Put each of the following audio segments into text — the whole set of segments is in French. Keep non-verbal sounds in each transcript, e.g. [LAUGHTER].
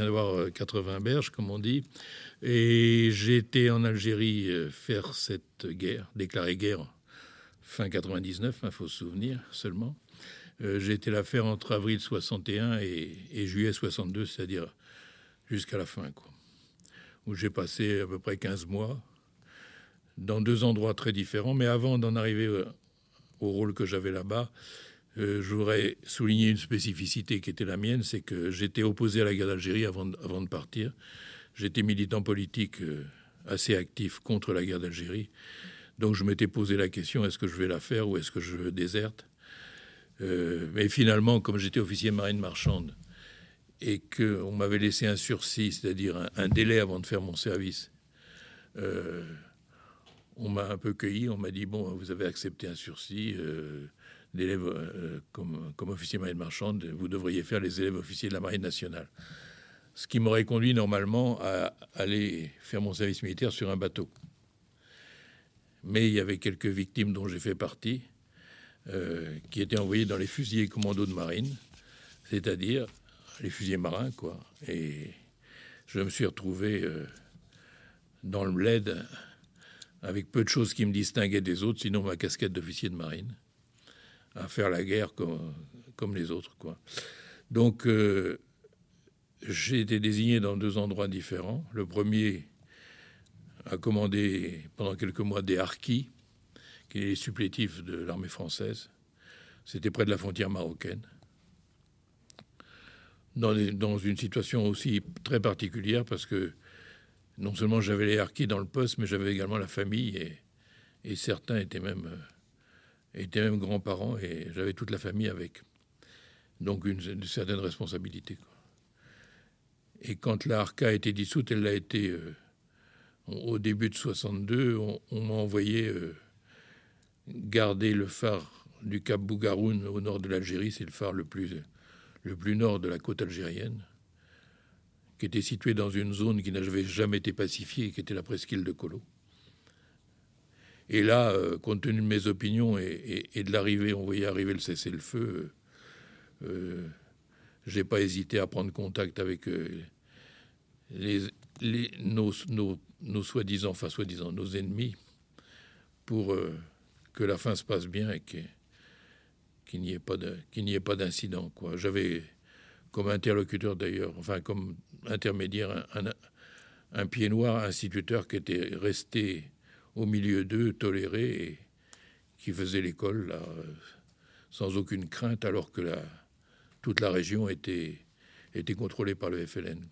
d'avoir 80 berges, comme on dit. Et été en Algérie faire cette guerre, déclarer guerre fin 99, il faut se souvenir seulement. j'ai été faire entre avril 61 et, et juillet 62, c'est-à-dire jusqu'à la fin, quoi. Où j'ai passé à peu près 15 mois dans deux endroits très différents. Mais avant d'en arriver au rôle que j'avais là-bas, euh, je voudrais souligner une spécificité qui était la mienne, c'est que j'étais opposé à la guerre d'Algérie avant, de partir. J'étais militant politique euh, assez actif contre la guerre d'Algérie. Donc je m'étais posé la question, est-ce que je vais la faire ou est-ce que je déserte? Euh, Mais finalement, comme j'étais officier marine marchande et qu'on m'avait laissé un sursis, c'est-à-dire un, délai avant de faire mon service, on m'a un peu cueilli, on m'a dit, bon, vous avez accepté un sursis d'élèves euh, comme, comme officier marine marchande, vous devriez faire les élèves officiers de la marine nationale. Ce qui m'aurait conduit normalement à aller faire mon service militaire sur un bateau. Mais il y avait quelques victimes dont j'ai fait partie, euh, qui étaient envoyées dans les fusiliers commandos de marine, c'est-à-dire les fusiliers marins, quoi. Et je me suis retrouvé euh, dans le bled avec peu de choses qui me distinguaient des autres, sinon ma casquette d'officier de marine à faire la guerre comme, comme les autres. Quoi. Donc, euh, j'ai été désigné dans deux endroits différents. Le premier a commandé pendant quelques mois des harkis, qui est les supplétifs de l'armée française. C'était près de la frontière marocaine. Dans, dans, une situation aussi très particulière, parce que non seulement j'avais les harkis dans le poste, mais j'avais également la famille, et, certains étaient même euh, étaient même grands-parents et j'avais toute la famille avec. Donc une, certaine responsabilité. Et quand la ARCA a été dissoute, elle l'a été euh, au début de 62, on, m'a envoyé euh, garder le phare du Cap Bougaroun au nord de l'Algérie, c'est le phare le plus, le plus nord de la côte algérienne, qui était situé dans une zone qui n'avait jamais été pacifiée, qui était la presqu'île de Colo. Et là, euh, compte tenu de mes opinions et, de l'arrivée, on voyait arriver le cessez-le-feu, euh, euh, j'ai pas hésité à prendre contact avec les, nos, soi-disant, enfin soi-disant, nos ennemis, pour que la fin se passe bien et qu'il n'y ait pas d'incident. J'avais comme interlocuteur d'ailleurs, enfin comme intermédiaire, un, un pied noir instituteur qui était resté au milieu d'eux, tolérés, et qui faisaient l'école là, sans aucune crainte, alors que la, toute la région était, était contrôlée par le FLN.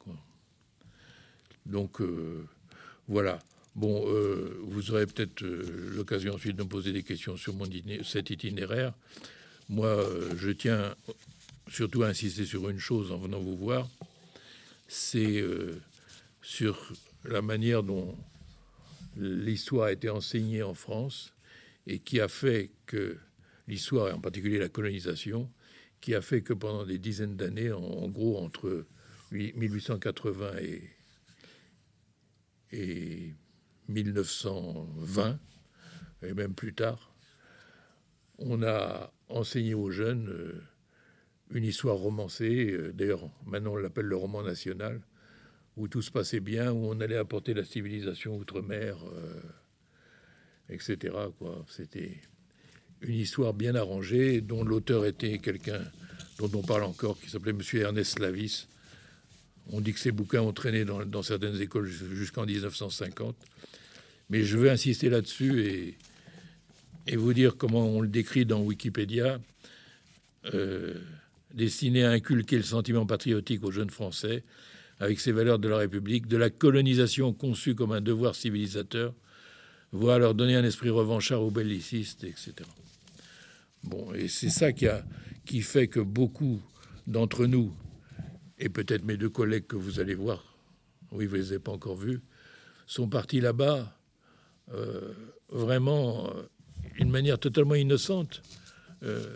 Donc euh, voilà. Bon, euh, vous aurez peut-être euh, l'occasion ensuite de me poser des questions sur mon cet itinéraire. Moi, je tiens surtout à insister sur une chose en venant vous voir, c'est sur la manière dont l'histoire a été enseignée en France et qui a fait que l'histoire, et en particulier la colonisation, qui a fait que pendant des dizaines d'années, en, gros entre 1880 et, et 1920, et même plus tard, on a enseigné aux jeunes euh, une histoire romancée, euh, d'ailleurs maintenant on l'appelle le roman national, où tout se passait bien, où on allait apporter la civilisation outre-mer, euh, etc. C'était une histoire bien arrangée, dont l'auteur était quelqu'un dont on parle encore, qui s'appelait M. Ernest Lavis. On dit que ses bouquins ont traîné dans, certaines écoles jusqu'en 1950. Mais je veux insister là-dessus et, et, vous dire comment on le décrit dans Wikipédia, euh, destiné à inculquer le sentiment patriotique aux jeunes Français, avec ses valeurs de la République, de la colonisation conçue comme un devoir civilisateur, voire leur donner un esprit revanchard ou belliciste, etc. Bon, et c'est ça qui, fait que beaucoup d'entre nous, et peut-être mes deux collègues que vous allez voir, oui, vous ne les avez pas encore vus, sont partis là-bas euh, vraiment euh, d'une manière totalement innocente. Euh,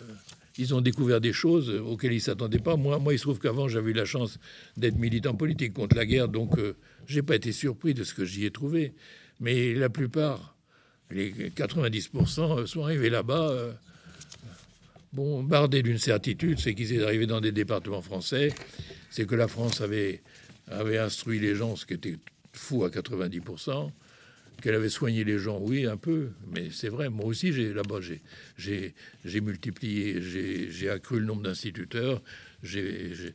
ils ont découvert des choses auxquelles ils ne s'attendaient pas. Moi, moi, il se trouve qu'avant, j'avais eu la chance d'être militant politique contre la guerre, donc euh, je n'ai pas été surpris de ce que j'y ai trouvé. Mais la plupart, les 90%, euh, sont arrivés là-bas, euh, bon, bardés d'une certitude, c'est qu'ils étaient arrivés dans des départements français, c'est que la France avait, avait instruit les gens, ce qui était fou à 90%, qu'elle avait soigné les gens, oui, un peu, mais c'est vrai, moi aussi, j'ai là-bas, j'ai multiplié, j'ai accru le nombre d'instituteurs, j'ai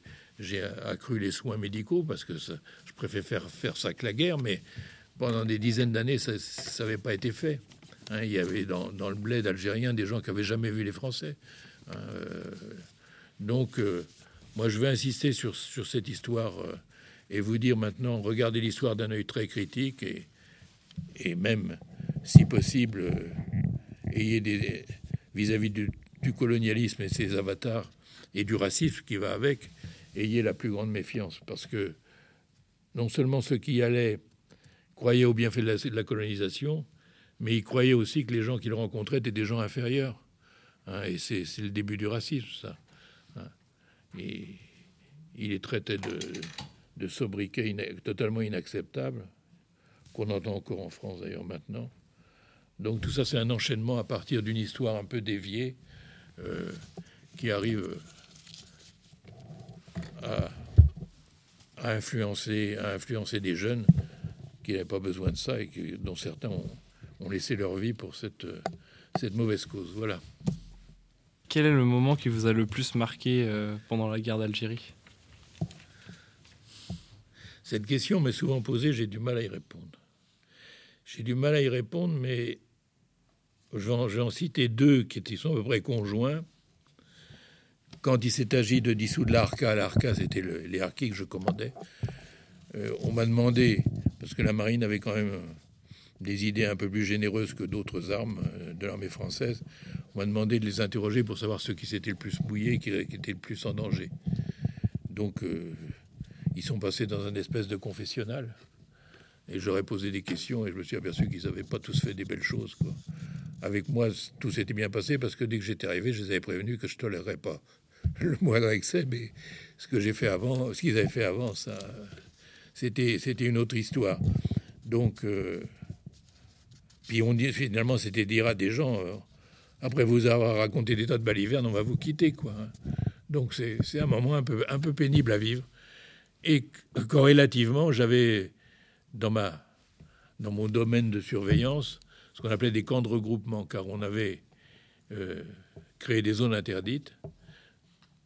accru les soins médicaux, parce que je préfère faire, faire ça que la guerre, mais pendant des dizaines d'années, ça n'avait pas été fait. Hein, il y avait dans, dans, le bled algérien des gens qui n'avaient jamais vu les Français. Hein, euh, donc, euh, moi, je vais insister sur, sur cette histoire euh, et vous dire maintenant, regardez l'histoire d'un œil très critique et, et même, si possible, ayez des vis-à-vis du, colonialisme et ses avatars et du racisme qui va avec, ayez la plus grande méfiance parce que non seulement ceux qui y allaient croyaient au bienfait de la, colonisation, mais ils croyaient aussi que les gens qu'ils rencontraient étaient des gens inférieurs. Hein, et c'est le début du racisme, ça. Hein. Et il est traité de, de sobriquet totalement inacceptable, qu'on entend encore en France d'ailleurs maintenant. Donc tout ça, c'est un enchaînement à partir d'une histoire un peu déviée euh, qui arrive à, influencer, à influencer des jeunes qui n'avaient pas besoin de ça et dont certains ont, laissé leur vie pour cette, cette mauvaise cause. Voilà. Quel est le moment qui vous a le plus marqué euh, pendant la guerre d'Algérie? Cette question m'est souvent posée, j'ai du mal à y répondre. J'ai du mal à y répondre, mais je vais en citer deux qui sont à peu près conjoints. Quand il s'est agi de dissoudre l'ARCA, l'ARCA c'était les harkis que je commandais, euh, on m'a demandé, parce que la marine avait quand même des idées un peu plus généreuses que d'autres armes euh, de l'armée française, on m'a demandé de les interroger pour savoir ceux qui s'étaient le plus mouillés, qui, étaient le plus en danger. Donc, euh, ils sont passés dans un espèce de confessionnal. Et j'aurais posé des questions et je me suis aperçu qu'ils n'avaient pas tous fait des belles choses. Avec moi, tout s'était bien passé parce que dès que j'étais arrivé, je les avais prévenus que je ne tolérerais pas [LAUGHS] le moindre excès, mais ce que j'ai fait avant, ce qu'ils avaient fait avant, ça, c'était, c'était une autre histoire. Donc, euh, puis on dit finalement, c'était dire à des gens, euh, après vous avoir raconté des tas de balivernes, on va vous quitter, quoi. Hein. Donc c'est, c'est un moment un peu, un peu pénible à vivre. Et corrélativement, j'avais dans ma dans mon domaine de surveillance ce qu'on appelait des camps de regroupement, car on avait euh, créé des zones interdites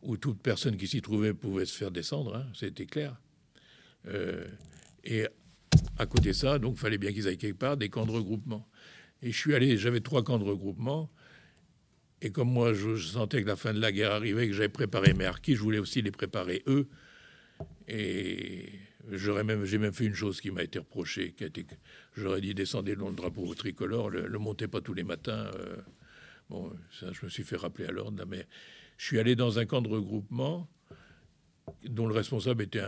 où toute personne qui s'y trouvait pouvait se faire descendre, hein, c'était clair. Euh, et à côté de ça, donc, fallait bien qu'ils aillent quelque part, des camps de regroupement. Et je suis allé, j'avais trois camps de regroupement. Et comme moi, je, sentais que la fin de la guerre arrivait, que j'avais préparé mes harkis, je voulais aussi les préparer eux. Et j'aurais même, j'ai même fait une chose qui m'a été reprochée, qui a été, j'aurais dit descendez le long drapeau tricolore, le, le montez pas tous les matins. Euh, bon, ça, je me suis fait rappeler à l'ordre. Mais je suis allé dans un camp de regroupement dont le responsable était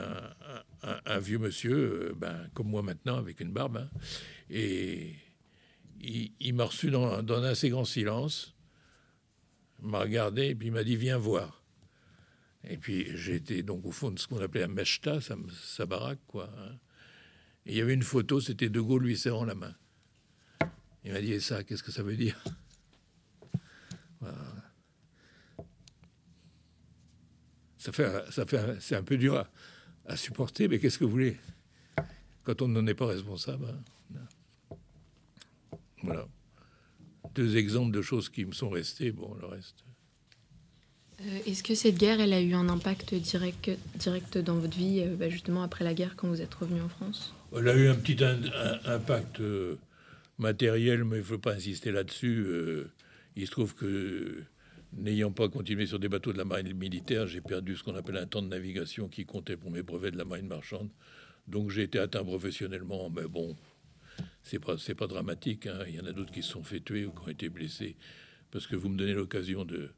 un, vieux monsieur, euh, ben, comme moi maintenant, avec une barbe. Hein. et il, m'a reçu dans, un assez grand silence, m'a regardé, et puis il m'a dit Viens voir. Et puis j'étais donc au fond de ce qu'on appelait un meshta, sa, baraque, quoi. Hein. Il y avait une photo, c'était De Gaulle lui serrant la main. Il m'a dit Et ça, qu'est-ce que ça veut dire? Ça fait, ça fait, c'est un peu dur à, supporter, mais qu'est-ce que vous voulez? Quand on n'en est pas responsable. Hein. voilà. Deux exemples de choses qui me sont restées. Bon, le reste. Euh, est-ce que cette guerre, elle a eu un impact direct, direct dans votre vie, euh, bah, justement après la guerre, quand vous êtes revenu en France? Elle a eu un petit impact euh, matériel, mais il ne faut pas insister là-dessus. il se trouve que N'ayant pas continué sur des bateaux de la marine militaire, j'ai perdu ce qu'on appelle un temps de navigation qui comptait pour mes brevets de la marine marchande. Donc j'ai été atteint professionnellement, mais bon, c'est pas pas dramatique. Hein. Il y en a d'autres qui se sont fait tuer ou qui ont été blessés. Parce que vous me donnez l'occasion de,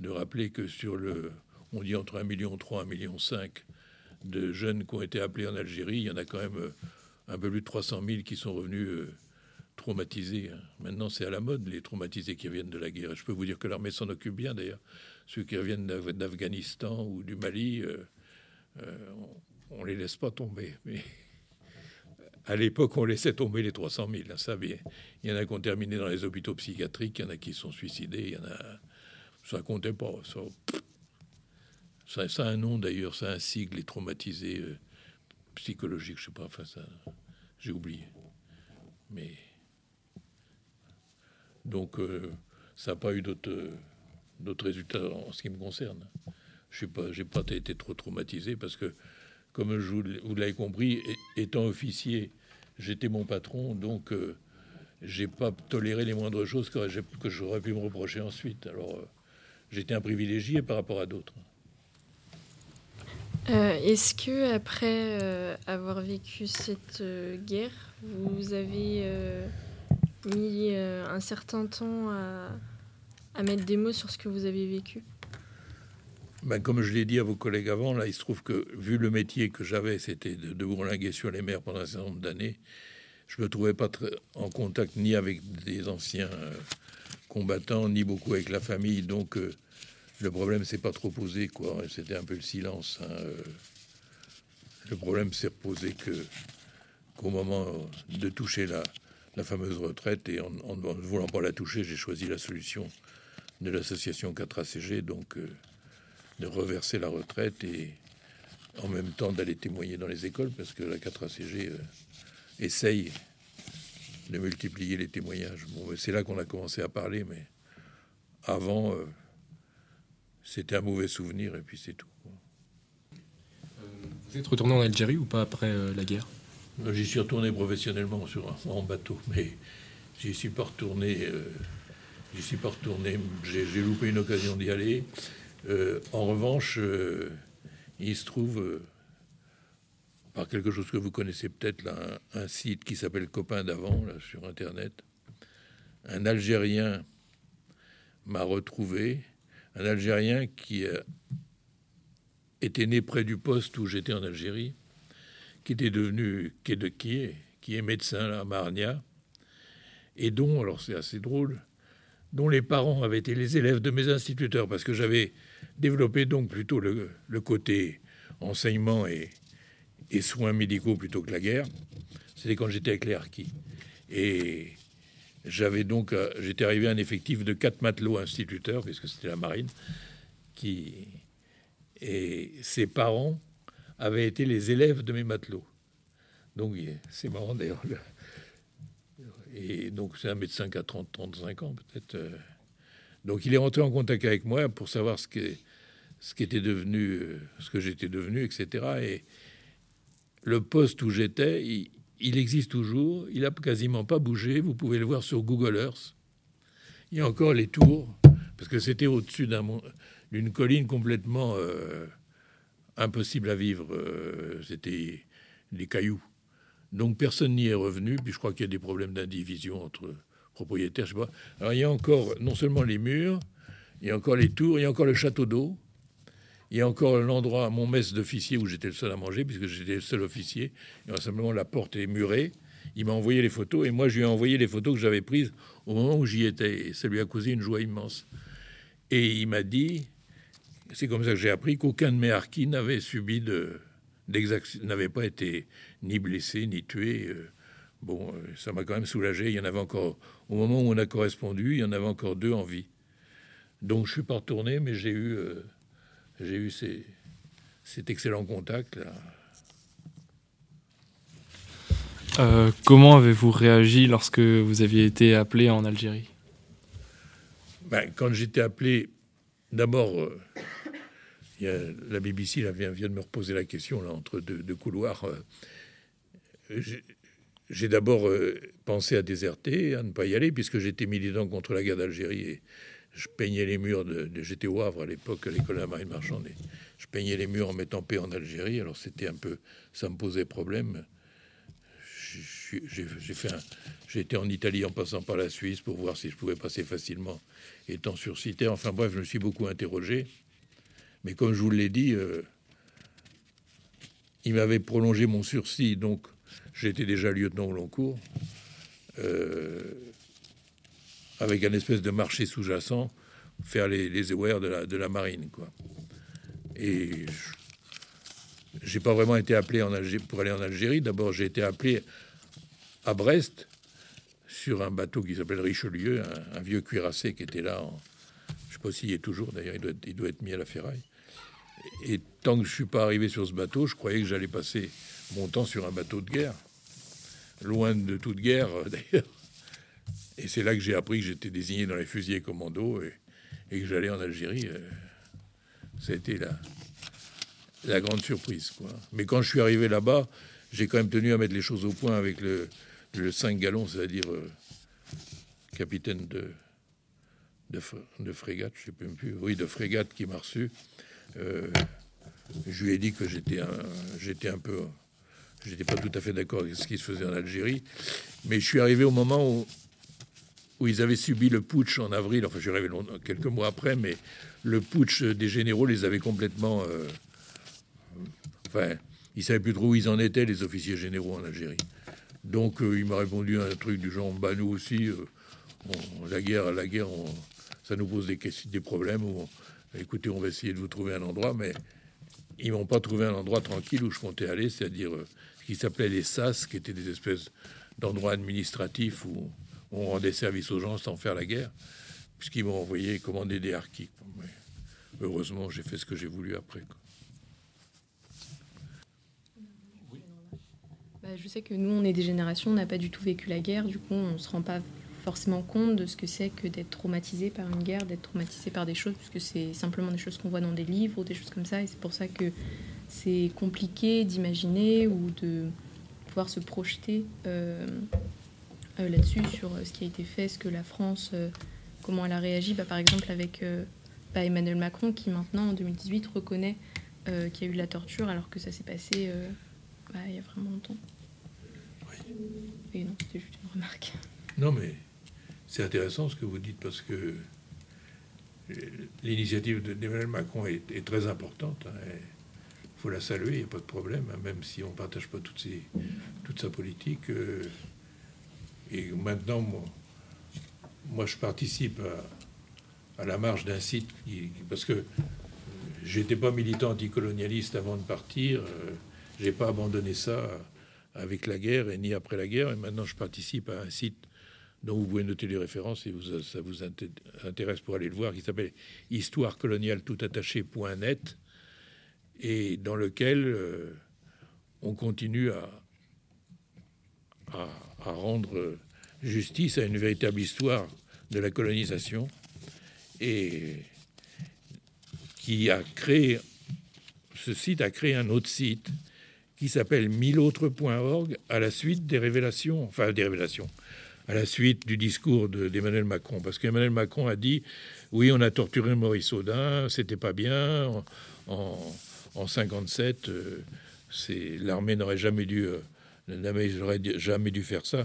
de rappeler que sur le, on dit entre 1,3 million et 1,5 million de jeunes qui ont été appelés en Algérie, il y en a quand même euh, un peu plus de 300 000 qui sont revenus euh, traumatisés. Hein. Maintenant, c'est à la mode, les traumatisés qui viennent de la guerre. je peux vous dire que l'armée s'en occupe bien, d'ailleurs. Ceux qui reviennent d'Afghanistan ou du Mali, euh, on ne les laisse pas tomber. [LAUGHS] Mais à l'époque, on laissait tomber les 300 000. Hein, ça. Il y en a qui ont terminé dans les hôpitaux psychiatriques, il y en a qui sont suicidés, il y en a... Ça comptait pas. Ça, a un nom, d'ailleurs, ça a un sigle, les traumatisés... Euh, psychologique, je sais pas, enfin ça, j'ai oublié. Mais donc ça n'a pas eu d'autres d'autres résultats en ce qui me concerne. Je n'ai pas, pas été trop traumatisé parce que, comme vous l'avez compris, étant officier, j'étais mon patron, donc euh, j'ai pas toléré les moindres choses que, j'aurais pu me reprocher ensuite. Alors, euh, j'étais un privilégié par rapport à d'autres. Euh, est-ce que après avoir vécu cette guerre, vous avez mis un certain temps à à mettre des mots sur ce que vous avez vécu? Ben, Comme je l'ai dit à vos collègues avant, là, il se trouve que, vu le métier que j'avais, c'était de, de bourlinguer sur les mers pendant un certain nombre d'années, je ne me trouvais pas très en contact ni avec des anciens euh, combattants, ni beaucoup avec la famille. Donc, euh, le problème s'est pas trop posé, quoi. C'était un peu le silence. Hein, euh. Le problème s'est reposé que qu'au moment de toucher la, la fameuse retraite et en, ne voulant pas la toucher, j'ai choisi la solution de l'association 4ACG, donc euh, de reverser la retraite et en même temps d'aller témoigner dans les écoles, parce que la 4ACG euh, essaye de multiplier les témoignages. Bon, c'est là qu'on a commencé à parler, mais avant, euh, c'était un mauvais souvenir, et puis c'est tout. Vous êtes retourné en Algérie ou pas après la guerre? J'y suis retourné professionnellement sur un, en bateau, [LAUGHS] mais j'y suis pas retourné je suis pas retourné. J'ai loupé une occasion d'y aller. Euh, en revanche, euh, il se trouve, euh, par quelque chose que vous connaissez peut-être, un, site qui s'appelle Copain d'avant, sur Internet. Un Algérien m'a retrouvé, un Algérien qui était né près du poste où j'étais en Algérie, qui était devenu, qui de, qui est, qui est médecin à Marnia, et dont, alors c'est assez drôle, dont les parents avaient été les élèves de mes instituteurs, parce que j'avais développé donc plutôt le, côté enseignement et, soins médicaux plutôt que la guerre. C'était quand j'étais avec les harkis. Et j'avais donc, euh, j'étais arrivé à un effectif de quatre matelots instituteurs, puisque c'était la marine, qui et ses parents avaient été les élèves de mes matelots. Donc c'est marrant d'ailleurs. Et donc, c'est un médecin qui a 30, 35 ans, peut-être. Euh. Donc, il est rentré en contact avec moi pour savoir ce qui ce qu'était devenu, euh, ce que j'étais devenu, etc. Et le poste où j'étais, il, existe toujours. Il n'a quasiment pas bougé. Vous pouvez le voir sur Google Earth. Il y a encore les tours, parce que c'était au-dessus d'une colline complètement euh, impossible à vivre. c'était des cailloux. Donc personne n'y est revenu. Puis je crois qu'il y a des problèmes d'indivision entre propriétaires. Je sais pas. Alors il y a encore non seulement les murs, il y a encore les tours, il y a encore le château d'eau. Il y a encore l'endroit, mon mess d'officier où j'étais le seul à manger, puisque j'étais le seul officier. Et simplement, la porte est murée. Il m'a envoyé les photos et moi, je lui ai envoyé les photos que j'avais prises au moment où j'y étais. Ça lui a causé une joie immense. Et il m'a dit, c'est comme ça que j'ai appris qu'aucun de mes harkis n'avait subi de, n'avait pas été ni blessé ni tué. Euh, bon, euh, ça m'a quand même soulagé. Il y en avait encore, au moment où on a correspondu, il y en avait encore deux en vie. Donc je suis pas retourné, mais j'ai eu, euh, j'ai eu ces, cet excellent contact là. comment avez-vous réagi lorsque vous aviez été appelé en Algérie? Ben, Quand j'étais appelé, d'abord, la BBC vient, vient, de me reposer la question là, entre deux, couloirs. Euh, j'ai d'abord euh, pensé à déserter, à ne pas y aller, puisque j'étais militant contre la guerre d'Algérie et je peignais les murs de, j'étais au Havre à l'époque à l'école de la marine marchande je peignais les murs en mettant paix en Algérie. Alors c'était un peu ça me posait problème. J'ai fait été en Italie en passant par la Suisse pour voir si je pouvais passer facilement étant surcité enfin bref je me suis beaucoup interrogé. Mais comme je vous l'ai dit, euh, il m'avait prolongé mon sursis, donc j'étais déjà lieutenant au long cours, euh, avec un espèce de marché sous-jacent, faire les, les de la, marine, quoi. Et j'ai pas vraiment été appelé en Algérie, pour aller en Algérie. D'abord, j'ai été appelé à Brest sur un bateau qui s'appelle Richelieu, un, vieux cuirassé qui était là. je sais pas s'il est toujours. D'ailleurs, il doit, être mis à la ferraille. Et tant que je suis pas arrivé sur ce bateau, je croyais que j'allais passer mon temps sur un bateau de guerre, loin de toute guerre [LAUGHS] d'ailleurs. Et c'est là que j'ai appris que j'étais désigné dans les fusiliers commando et, et que j'allais en Algérie. C'était la, la grande surprise. Quoi. Mais quand je suis arrivé là-bas, j'ai quand même tenu à mettre les choses au point avec le, le 5 gallons, c'est-à-dire euh, capitaine de, frégate, je sais même plus, oui, de frégate qui m'a reçu. Euh, je lui ai dit que j'étais un, j'étais un peu, j'étais pas tout à fait d'accord avec ce qui se faisait en Algérie, mais je suis arrivé au moment où, où ils avaient subi le putsch en avril. Enfin, je arrivé quelques mois après, mais le putsch des généraux les avait complètement, euh, enfin, ils savaient plus trop où ils en étaient, les officiers généraux en Algérie. Donc euh, il m'a répondu un truc du genre bah nous aussi euh, la guerre la guerre ça nous pose des des problèmes où écoutez on va essayer de vous trouver un endroit mais ils m'ont pas trouvé un endroit tranquille où je comptais aller c'est-à-dire ce qui s'appelait les SAS qui étaient des espèces d'endroits administratifs où on rendait service aux gens sans faire la guerre puisqu'ils m'ont envoyé commander des harkis heureusement j'ai fait ce que j'ai voulu après. Bah, je sais que nous, on est des générations, on n'a pas du tout vécu la guerre, du coup, on ne se rend pas forcément compte de ce que c'est que d'être traumatisé par une guerre, d'être traumatisé par des choses, puisque c'est simplement des choses qu'on voit dans des livres ou des choses comme ça, et c'est pour ça que c'est compliqué d'imaginer ou de pouvoir se projeter euh, là-dessus, sur ce qui a été fait, ce que la France, euh, comment elle a réagi, bah, par exemple avec bah, Emmanuel Macron, qui maintenant, en 2018, reconnaît qu'il y a eu de la torture, alors que ça s'est passé bah, il y a vraiment longtemps. Et non, c'était juste une remarque. Non, mais c'est intéressant ce que vous dites parce que l'initiative d'Emmanuel Macron est, très importante. Il hein, faut la saluer, il n'y a pas de problème, hein, même si on ne partage pas toutes toute sa politique. Euh, et maintenant, moi, je participe à, la marche d'un site parce que j'étais pas militant anticolonialiste avant de partir. Euh, j'ai pas abandonné ça avec la guerre et ni après la guerre. Et maintenant, je participe à un site dont vous pouvez noter les références si vous, ça vous intéresse pour aller le voir, qui s'appelle histoire coloniale tout attaché.net et dans lequel euh, on continue à, à, rendre justice à une véritable histoire de la colonisation et qui a créé, ce site a créé un autre site qui s'appelle milleautres.org à la suite des révélations, enfin des révélations, à la suite du discours d'Emmanuel Macron. Parce qu'Emmanuel Macron a dit oui, on a torturé Maurice Audin, c'était pas bien. En, en, 57, euh, l'armée n'aurait jamais dû, euh, jamais dû faire ça.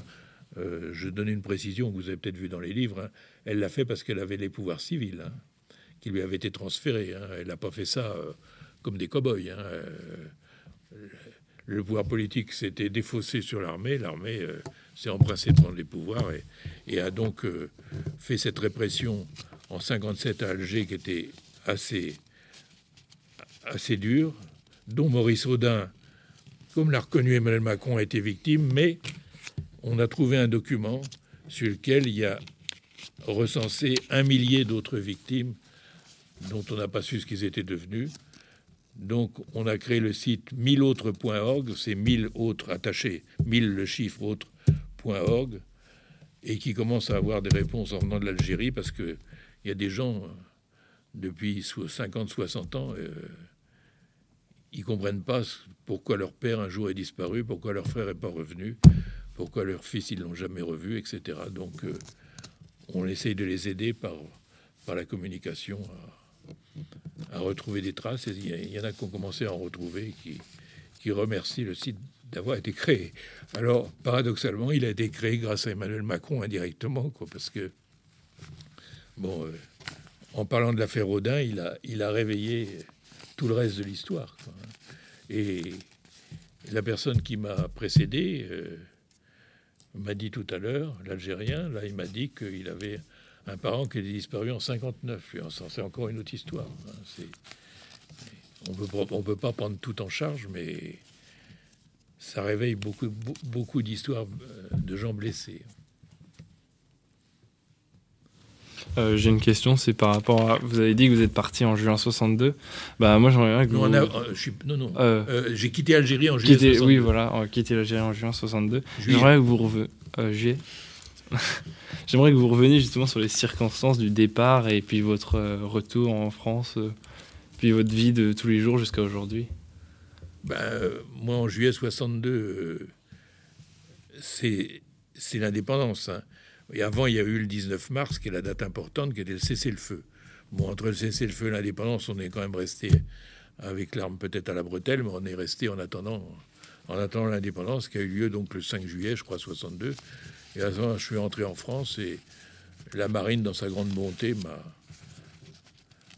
Euh, je donne une précision que vous avez peut-être vu dans les livres. Hein. Elle l'a fait parce qu'elle avait les pouvoirs civils hein, qui lui avaient été transférés. Hein. Elle n'a pas fait ça comme des cow-boys le pouvoir politique s'était défaussé sur l'armée, l'armée euh, s'est empressée de prendre les pouvoirs et, a donc euh, fait cette répression en 57 à Alger qui était assez, assez dure, dont Maurice Audin, comme l'a reconnu Emmanuel Macron, a été victime, mais on a trouvé un document sur lequel il y a recensé un millier d'autres victimes dont on n'a pas su ce qu'ils étaient devenus. Donc, on a créé le site 1000autres.org, c'est 1000 autres attachés, 1000 le chiffre autres.org, et qui commence à avoir des réponses en venant de l'Algérie parce qu'il y a des gens, euh, depuis 50, 60 ans, euh, ils comprennent pas pourquoi leur père un jour est disparu, pourquoi leur frère n'est pas revenu, pourquoi leur fils ils l'ont jamais revu, etc. Donc, euh, on essaye de les aider par, par la communication à retrouver des traces. Il y, en a qui ont commencé à en retrouver, qui, qui remercient le site d'avoir été créé. Alors, paradoxalement, il a été créé grâce à Emmanuel Macron indirectement, quoi, parce que, bon, euh, en parlant de l'affaire Audin, il a, il a réveillé tout le reste de l'histoire. Et la personne qui m'a précédé euh, m'a dit tout à l'heure, l'Algérien, là, il m'a dit qu'il avait un parent qui est disparu en 59. C'est encore une autre histoire. Hein. On ne peut pas prendre tout en charge, mais ça réveille beaucoup, beaucoup d'histoires euh, de gens blessés. Euh, J'ai une question, c'est par rapport à. Vous avez dit que vous êtes parti en juin 62. Bah, moi, j'aimerais bien que Non, vous. a- euh, je suis- non, non. Euh, J'ai quitté Algérie en juillet. quitter- 62. oui, voilà, quitter l'Algérie en juin 62. Juillet. J'aimerais que vous reve- juillet. [LAUGHS] J'aimerais que vous reveniez justement sur les circonstances du départ et puis votre retour en France, puis votre vie de tous les jours jusqu'à aujourd'hui. Euh, moi, en juillet 62, euh, c'est c'est l'indépendance. hein. Et avant, il y a eu le 19 mars, qui est la date importante, qui était le cessez-le-feu. Bon, entre le cessez-le-feu et l'indépendance, on est quand même resté avec l'arme peut-être à la bretelle, mais on est resté en attendant, en attendant l'indépendance, qui a eu lieu donc le 5 juillet, je crois, 62. Et à ce moment, je suis entré en France et la marine, dans sa grande bonté, m'a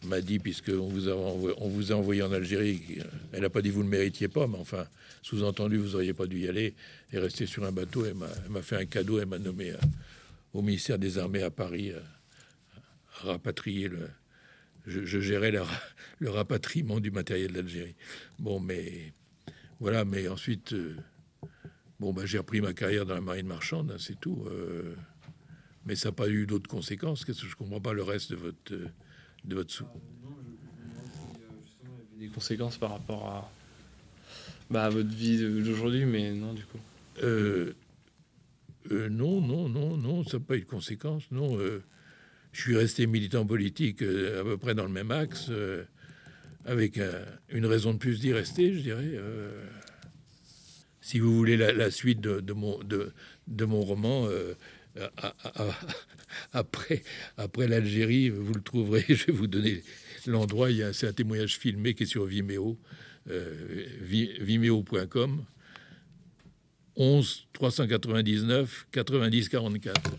m'a dit, puisqu'on vous, a envoyé- on vous a envoyé en Algérie, elle n'a pas dit vous ne méritiez pas, mais enfin, sous-entendu, vous n'auriez pas dû y aller et rester sur un bateau. Elle m'a elle m'a fait un cadeau, elle m'a nommé euh, au ministère des Armées à Paris euh, à rapatrier le. Je, je gérais le, ra- [LAUGHS] le rapatriement du matériel d'Algérie. Bon, mais voilà, mais ensuite, euh, bon, bah, j'ai repris ma carrière dans la marine marchande, hein, c'est tout. euh, mais ça n'a pas eu d'autres conséquences. Qu'est-ce que je comprends pas le reste de votre, de votre sou. Des conséquences par rapport à, bah, à votre vie d'aujourd'hui, mais non, du coup. Euh, euh, non, non, non, non, ça n'a pas eu de conséquences. Non, euh, je suis resté militant politique euh, à peu près dans le même axe, avec un- une raison de plus d'y rester, je dirais. si vous voulez la, suite de, mon, de, mon roman, [LAUGHS] après, après l'Algérie, vous le trouverez. [LAUGHS] Je vais vous donner l'endroit. Il y a- C'est un témoignage filmé qui est sur Vimeo, vi- vimeo.com. 11 399 90 44.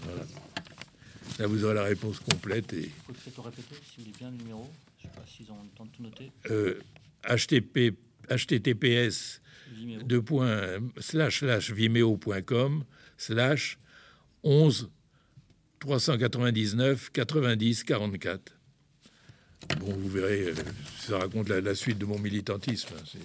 Voilà. Là, vous aurez la réponse complète et le répéter, si vous voulez bien le numéro. Je sais pas s'ils ont le temps de tout noter. euh, HTTP, HTTPS Vimeo. deux points slash slash vimeo.com slash 11 399 90 44. Bon, vous verrez, euh, ça raconte la, la suite de mon militantisme. hein,